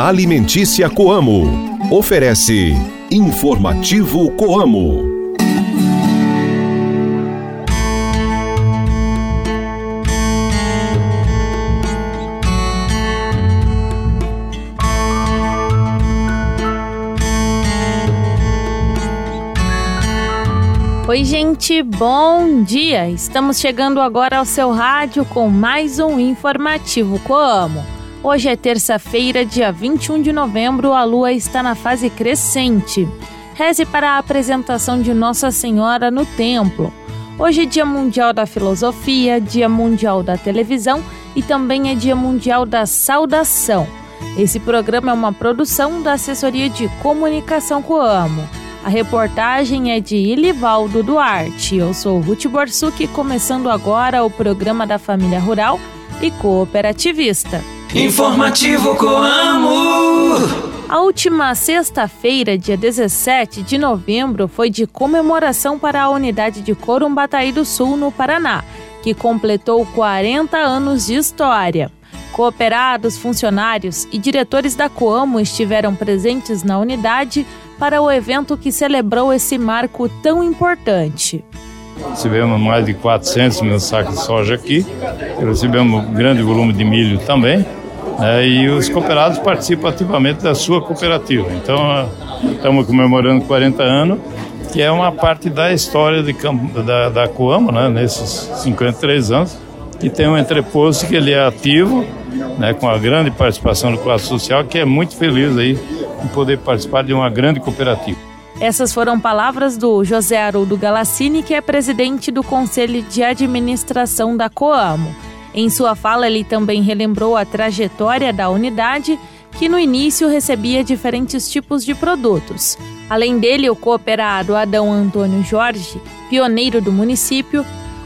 Alimentícia Coamo. Oferece Informativo Coamo. Oi, gente, bom dia! Estamos chegando agora ao seu rádio com mais um informativo Coamo. Hoje é terça-feira, dia 21 de novembro, a lua está na fase crescente. Reze para a apresentação de Nossa Senhora no templo. Hoje é Dia Mundial da Filosofia, Dia Mundial da Televisão e também é Dia Mundial da Saudação. Esse programa é uma produção da Assessoria de Comunicação Coamo. A reportagem é de Ilivaldo Duarte. Eu sou Ruth Borsuk, começando agora o programa da Família Rural e Cooperativista. Informativo Coamo. A última sexta-feira, dia 17 de novembro, foi de comemoração para a unidade de Corumbataí do Sul, no Paraná, que completou 40 anos de história. Cooperados, funcionários e diretores da Coamo estiveram presentes na unidade para o evento que celebrou esse marco tão importante. Recebemos mais de 400 mil sacos de soja aqui, recebemos um grande volume de milho também, né, e os cooperados participam ativamente da sua cooperativa. Então, estamos comemorando 40 anos, que é uma parte da história de da, da Coamo, né, nesses 53 anos, que tem um entreposto que ele é ativo, né, com a grande participação do classe social, que é muito feliz aí em poder participar de uma grande cooperativa. Essas foram palavras do José Haroldo Galassini, que é presidente do Conselho de Administração da Coamo. Em sua fala, ele também relembrou a trajetória da unidade, que no início recebia diferentes tipos de produtos. Além dele, o cooperado Adão Antônio Jorge, pioneiro do município,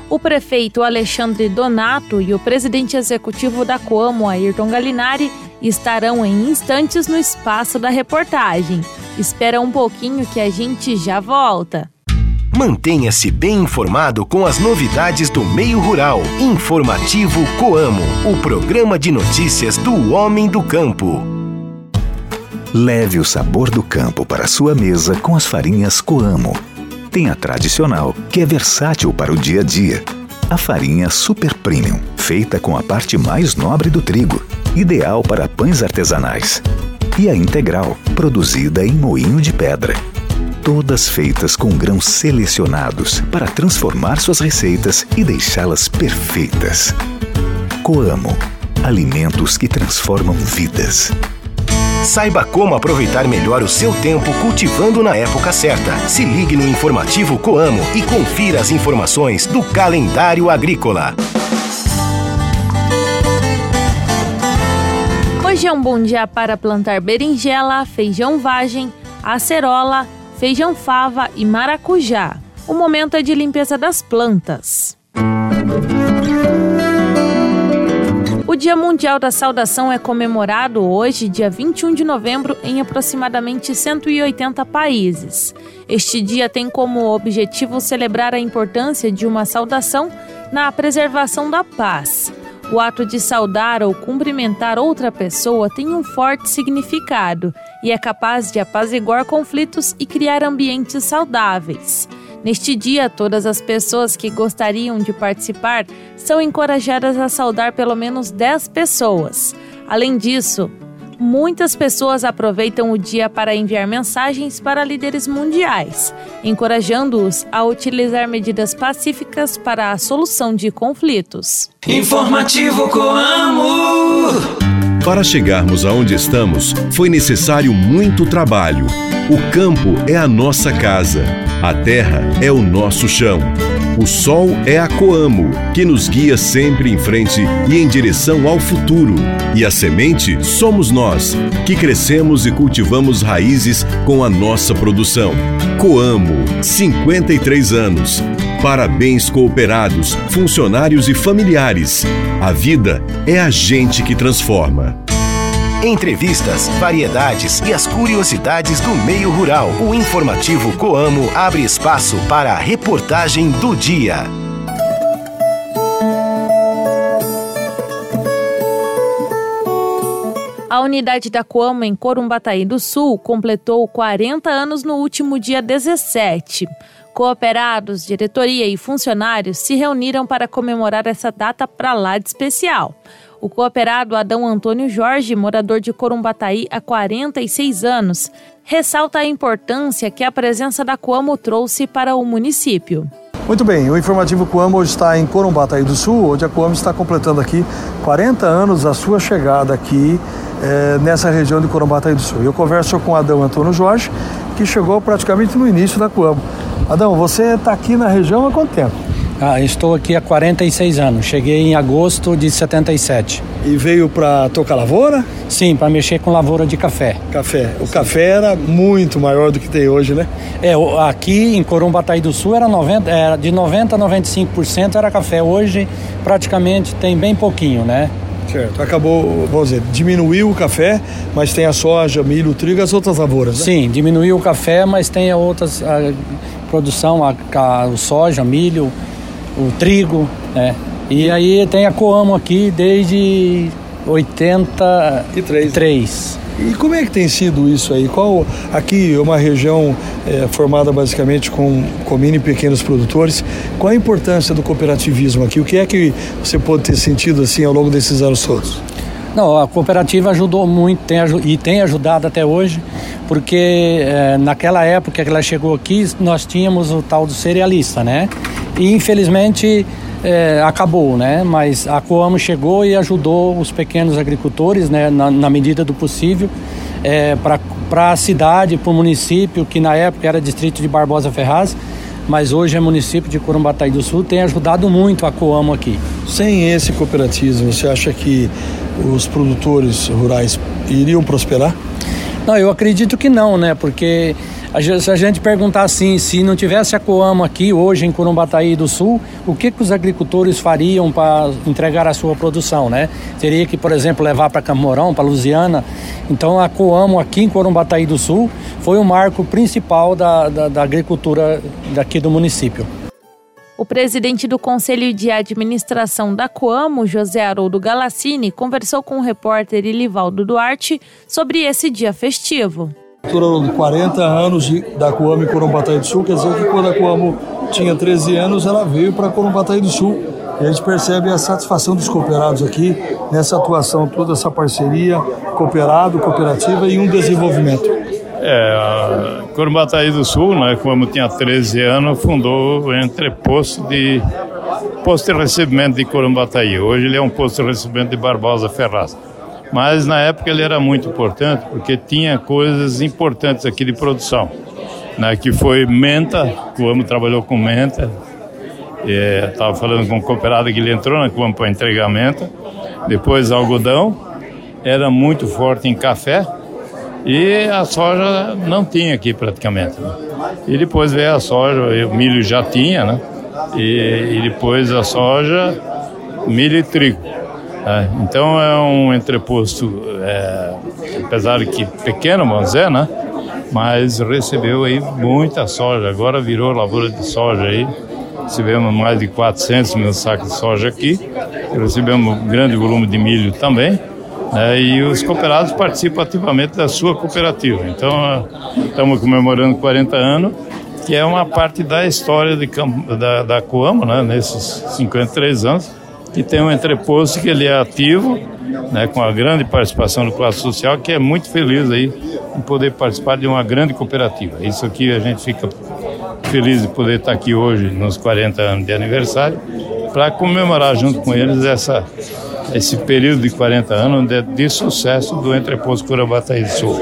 o prefeito Alexandre Donato e o presidente executivo da Coamo, Ayrton Galinari, estarão em instantes no espaço da reportagem. Espera um pouquinho que a gente já volta. Mantenha-se bem informado com as novidades do meio rural. Informativo Coamo, o programa de notícias do homem do campo. Leve o sabor do campo para sua mesa com as farinhas Coamo. Tem a tradicional, que é versátil para o dia a dia. A farinha Super Premium, feita com a parte mais nobre do trigo ideal para pães artesanais. E a integral, produzida em moinho de pedra. Todas feitas com grãos selecionados para transformar suas receitas e deixá-las perfeitas. Coamo alimentos que transformam vidas. Saiba como aproveitar melhor o seu tempo cultivando na época certa. Se ligue no informativo Coamo e confira as informações do calendário agrícola. Hoje é um bom dia para plantar berinjela, feijão vagem, acerola, feijão fava e maracujá. O momento é de limpeza das plantas. O Dia Mundial da Saudação é comemorado hoje, dia 21 de novembro, em aproximadamente 180 países. Este dia tem como objetivo celebrar a importância de uma saudação na preservação da paz. O ato de saudar ou cumprimentar outra pessoa tem um forte significado e é capaz de apaziguar conflitos e criar ambientes saudáveis. Neste dia, todas as pessoas que gostariam de participar são encorajadas a saudar pelo menos 10 pessoas. Além disso, muitas pessoas aproveitam o dia para enviar mensagens para líderes mundiais, encorajando-os a utilizar medidas pacíficas para a solução de conflitos. Informativo Coamo. Para chegarmos aonde estamos, foi necessário muito trabalho. O campo é a nossa casa, a terra é o nosso chão. O sol é a Coamo, que nos guia sempre em frente e em direção ao futuro. E a semente somos nós, que crescemos e cultivamos raízes com a nossa produção. Coamo, 53 anos. Parabéns, cooperados, funcionários e familiares. A vida é a gente que transforma. Entrevistas, variedades e as curiosidades do meio rural. O informativo Coamo abre espaço para a reportagem do dia. A unidade da Coamo em Corumbataí do Sul completou 40 anos no último dia 17. Cooperados, diretoria e funcionários se reuniram para comemorar essa data para lá de especial. O cooperado Adão Antônio Jorge, morador de Corumbataí há 46 anos, ressalta a importância que a presença da Coamo trouxe para o município. Muito bem, o informativo Coamo hoje está em Corumbataí do Sul, onde a Coamo está completando aqui 40 anos da sua chegada aqui é, nessa região de Corumbataí do Sul. Eu converso com Adão Antônio Jorge, que chegou praticamente no início da Coamo. Adão, você está aqui na região há quanto tempo? Ah, estou aqui há 46 anos. Cheguei em agosto de 77. E veio para tocar lavoura? Sim, para mexer com lavoura de café. Café. O Sim. café era muito maior do que tem hoje, né? É, aqui em Corumbataí do Sul era, 90, era de 90 a 95% era café. Hoje praticamente tem bem pouquinho, né? Certo. Acabou, vamos dizer, diminuiu o café, mas tem a soja, milho, trigo e as outras lavouras, né? Sim, diminuiu o café, mas tem a outras a produção, a, a, o soja, milho, o trigo, né? E aí tem a Coamo aqui desde 83. E como é que tem sido isso aí? Qual aqui é uma região é, formada basicamente com, com mini e pequenos produtores. Qual a importância do cooperativismo aqui? O que é que você pode ter sentido assim ao longo desses anos todos? Não, a cooperativa ajudou muito tem, e tem ajudado até hoje, porque é, naquela época que ela chegou aqui, nós tínhamos o tal do cerealista, né? E infelizmente é, acabou, né? Mas a Coamo chegou e ajudou os pequenos agricultores, né? Na, na medida do possível, é, para a cidade, para o município, que na época era distrito de Barbosa Ferraz, mas hoje é município de Corumbataí do Sul, tem ajudado muito a Coamo aqui. Sem esse cooperativismo, você acha que os produtores rurais iriam prosperar? Não, eu acredito que não, né? Porque se a gente perguntar assim, se não tivesse a Coamo aqui hoje em Corumbataí do Sul, o que, que os agricultores fariam para entregar a sua produção, né? Teria que, por exemplo, levar para Camorão, para Lusiana. Então a Coamo aqui em Corumbataí do Sul foi o marco principal da, da, da agricultura daqui do município. O presidente do Conselho de Administração da Coamo, José Haroldo Galassini, conversou com o repórter Ilivaldo Duarte sobre esse dia festivo de 40 anos de, da Coamo Corumbataí do Sul, quer dizer que quando a Coamo tinha 13 anos, ela veio para Corumbataí do Sul. E a gente percebe a satisfação dos cooperados aqui nessa atuação, toda essa parceria, cooperado, cooperativa e um desenvolvimento. É, Corumbataí do Sul, né, como tinha 13 anos, fundou o entreposto de posto de recebimento de Corumbataí. Hoje ele é um posto de recebimento de Barbosa Ferraz. Mas na época ele era muito importante porque tinha coisas importantes aqui de produção, né, que foi menta, o Amo trabalhou com menta, estava falando com um cooperado que ele entrou na Cuama para entregar menta, depois algodão, era muito forte em café e a soja não tinha aqui praticamente. Né? E depois veio a soja, o milho já tinha, né? E, e depois a soja, milho e trigo. É, então é um entreposto, é, apesar de que pequeno, vamos dizer, né? Mas recebeu aí muita soja. Agora virou lavoura de soja aí. Recebemos mais de 400 mil sacos de soja aqui. Recebemos um grande volume de milho também. Né? E os cooperados participam ativamente da sua cooperativa. Então, estamos comemorando 40 anos, que é uma parte da história de, da, da Coamo, né? nesses 53 anos e tem um entreposto que ele é ativo, né, com a grande participação do classe social, que é muito feliz aí em poder participar de uma grande cooperativa. Isso aqui a gente fica feliz de poder estar aqui hoje, nos 40 anos de aniversário, para comemorar junto com eles essa, esse período de 40 anos de, de sucesso do entreposto Curabataí do Sul.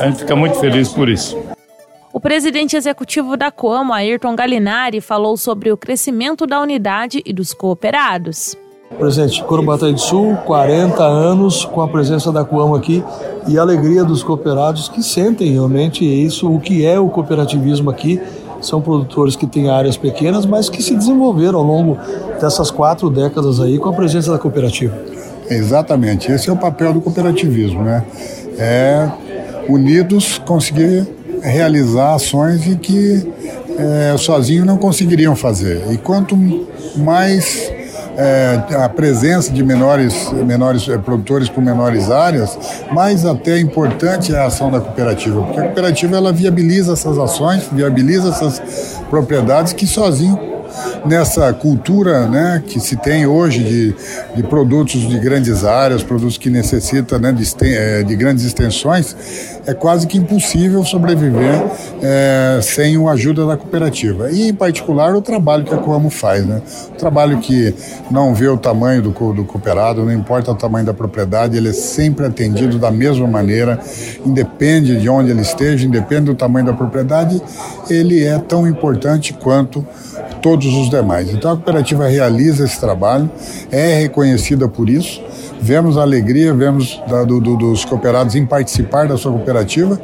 A gente fica muito feliz por isso. O presidente executivo da Coamo, Ayrton Galinari, falou sobre o crescimento da unidade e dos cooperados. Presidente, Corumbataí do Sul, 40 anos com a presença da Coamo aqui e a alegria dos cooperados que sentem realmente isso, o que é o cooperativismo aqui. São produtores que têm áreas pequenas, mas que se desenvolveram ao longo dessas quatro décadas aí com a presença da cooperativa. Exatamente, esse é o papel do cooperativismo, né? É unidos conseguir realizar ações em que é, sozinhos não conseguiriam fazer. E quanto mais é, a presença de menores, menores é, produtores com menores áreas, mais até importante é a ação da cooperativa, porque a cooperativa ela viabiliza essas ações, viabiliza essas propriedades que sozinho nessa cultura né, que se tem hoje de, de produtos de grandes áreas, produtos que necessitam né, de, eh, de grandes extensões, é quase que impossível sobreviver é, sem a ajuda da cooperativa. E, em particular, o trabalho que a Coamo faz. Né? O trabalho que não vê o tamanho do, do cooperado, não importa o tamanho da propriedade, ele é sempre atendido da mesma maneira, independe de onde ele esteja, independe do tamanho da propriedade, ele é tão importante quanto todos os demais. Então a cooperativa realiza esse trabalho, é reconhecida por isso. Vemos a alegria, vemos da, do, do, dos cooperados em participar da sua cooperativa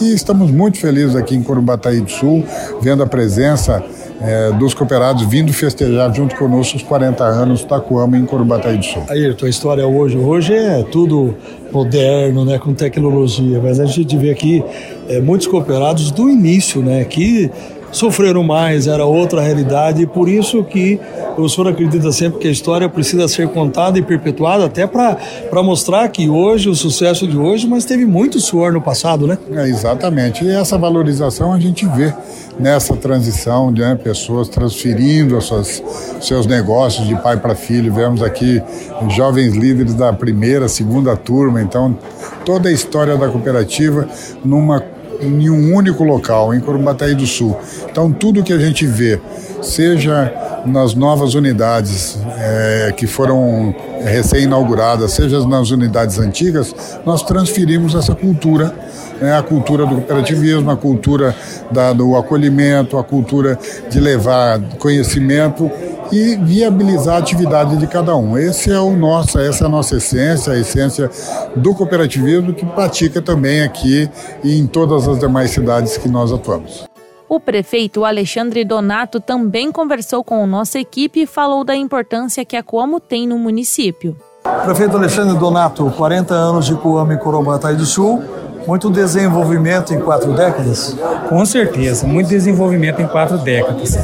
e estamos muito felizes aqui em Corumbataí do Sul, vendo a presença é, dos cooperados vindo festejar junto conosco os 40 anos da Coama em Corumbataí do Sul. Aí, tua história hoje, hoje é tudo moderno, né, com tecnologia, mas a gente vê aqui é, muitos cooperados do início, né, que sofreram mais, era outra realidade, e por isso que o senhor acredita sempre que a história precisa ser contada e perpetuada, até para mostrar que hoje, o sucesso de hoje, mas teve muito suor no passado, né? É, exatamente, e essa valorização a gente vê nessa transição de né, pessoas transferindo seus, seus negócios de pai para filho. Vemos aqui jovens líderes da primeira, segunda turma, então toda a história da cooperativa numa em um único local, em Corumbataí do Sul. Então, tudo que a gente vê, seja nas novas unidades é, que foram recém-inauguradas, seja nas unidades antigas, nós transferimos essa cultura, né, a cultura do cooperativismo, a cultura da, do acolhimento, a cultura de levar conhecimento e viabilizar a atividade de cada um. Esse é o nosso, essa é a nossa essência, a essência do cooperativismo que pratica também aqui e em todas as demais cidades que nós atuamos. O prefeito Alexandre Donato também conversou com a nossa equipe e falou da importância que a Coamo tem no município. Prefeito Alexandre Donato, 40 anos de Coamo em Corombataí do Sul, muito desenvolvimento em quatro décadas? Com certeza, muito desenvolvimento em quatro décadas.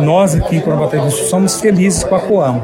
Nós aqui em Corombataí do Sul somos felizes com a Coamo,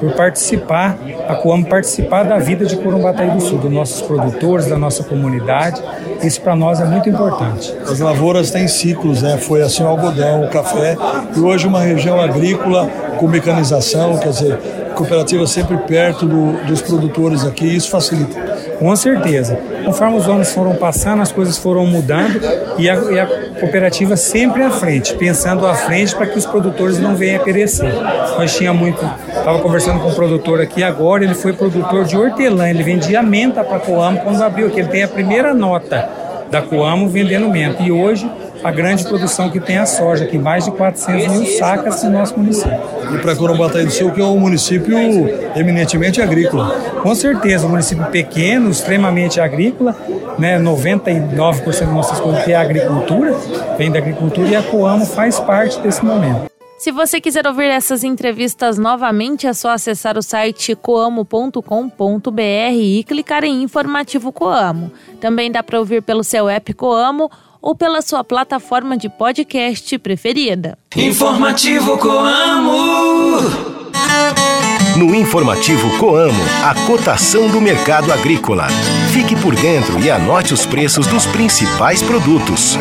por participar, a Coamo participar da vida de Corumbataí do Sul, dos nossos produtores, da nossa comunidade. Isso para nós é muito importante. As lavouras têm ciclos, né? Foi assim o algodão, o café, e hoje uma região agrícola com mecanização, quer dizer, cooperativa sempre perto do, dos produtores aqui, isso facilita. Com certeza. Conforme os anos foram passando, as coisas foram mudando e a, e a cooperativa sempre à frente, pensando à frente para que os produtores não venham a perecer. Nós tinha muito, estava conversando com um produtor aqui agora, ele foi produtor de hortelã, ele vendia menta para Coamo quando abriu, que ele tem a primeira nota da Coamo vendendo menta. E hoje a grande produção que tem a soja, que mais de 400 mil sacas no nosso município. E para Corombataí do Sul, que é um município eminentemente agrícola. Com certeza, um município pequeno, extremamente agrícola, né? 99% das nossas coisas é agricultura, vem da agricultura e a Coamo faz parte desse momento. Se você quiser ouvir essas entrevistas novamente, é só acessar o site coamo.com.br e clicar em Informativo Coamo. Também dá para ouvir pelo seu app Coamo ou pela sua plataforma de podcast preferida. Informativo Coamo. No Informativo Coamo, a cotação do mercado agrícola. Fique por dentro e anote os preços dos principais produtos.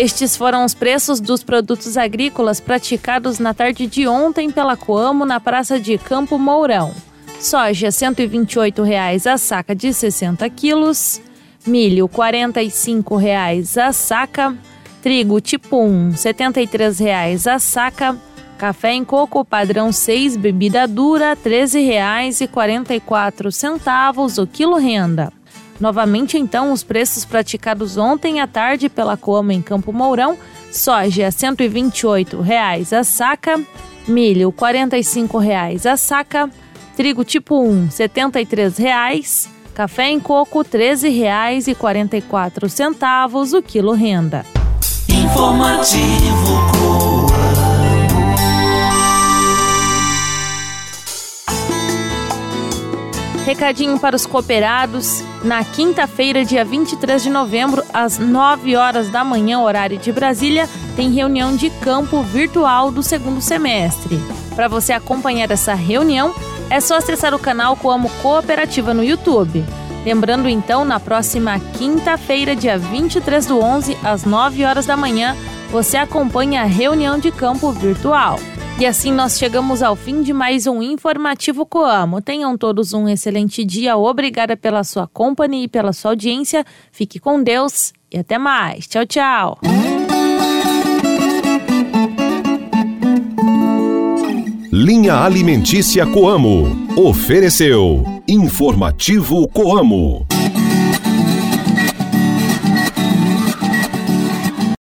Estes foram os preços dos produtos agrícolas praticados na tarde de ontem pela Coamo na Praça de Campo Mourão. Soja R$ 128,00 a saca de 60 quilos. Milho R$ 45,00 a saca. Trigo tipo 1 R$ 73,00 a saca. Café em coco padrão 6, bebida dura R$ 13,44 o quilo renda. Novamente, então, os preços praticados ontem à tarde pela Coama em Campo Mourão. Soja R$ 128,00 a saca. Milho R$ 45,00 a saca trigo tipo 1, R$ 73,00, café em coco R$ 13,44 o quilo renda. Informativo Recadinho para os cooperados. Na quinta-feira, dia 23 de novembro, às 9 horas da manhã, horário de Brasília, tem reunião de campo virtual do segundo semestre. Para você acompanhar essa reunião, é só acessar o canal Coamo Cooperativa no YouTube. Lembrando então, na próxima quinta-feira, dia 23 do 11, às 9 horas da manhã, você acompanha a reunião de campo virtual. E assim nós chegamos ao fim de mais um informativo Coamo. Tenham todos um excelente dia. Obrigada pela sua companhia e pela sua audiência. Fique com Deus e até mais. Tchau, tchau. Linha Alimentícia Coamo. Ofereceu Informativo Coamo.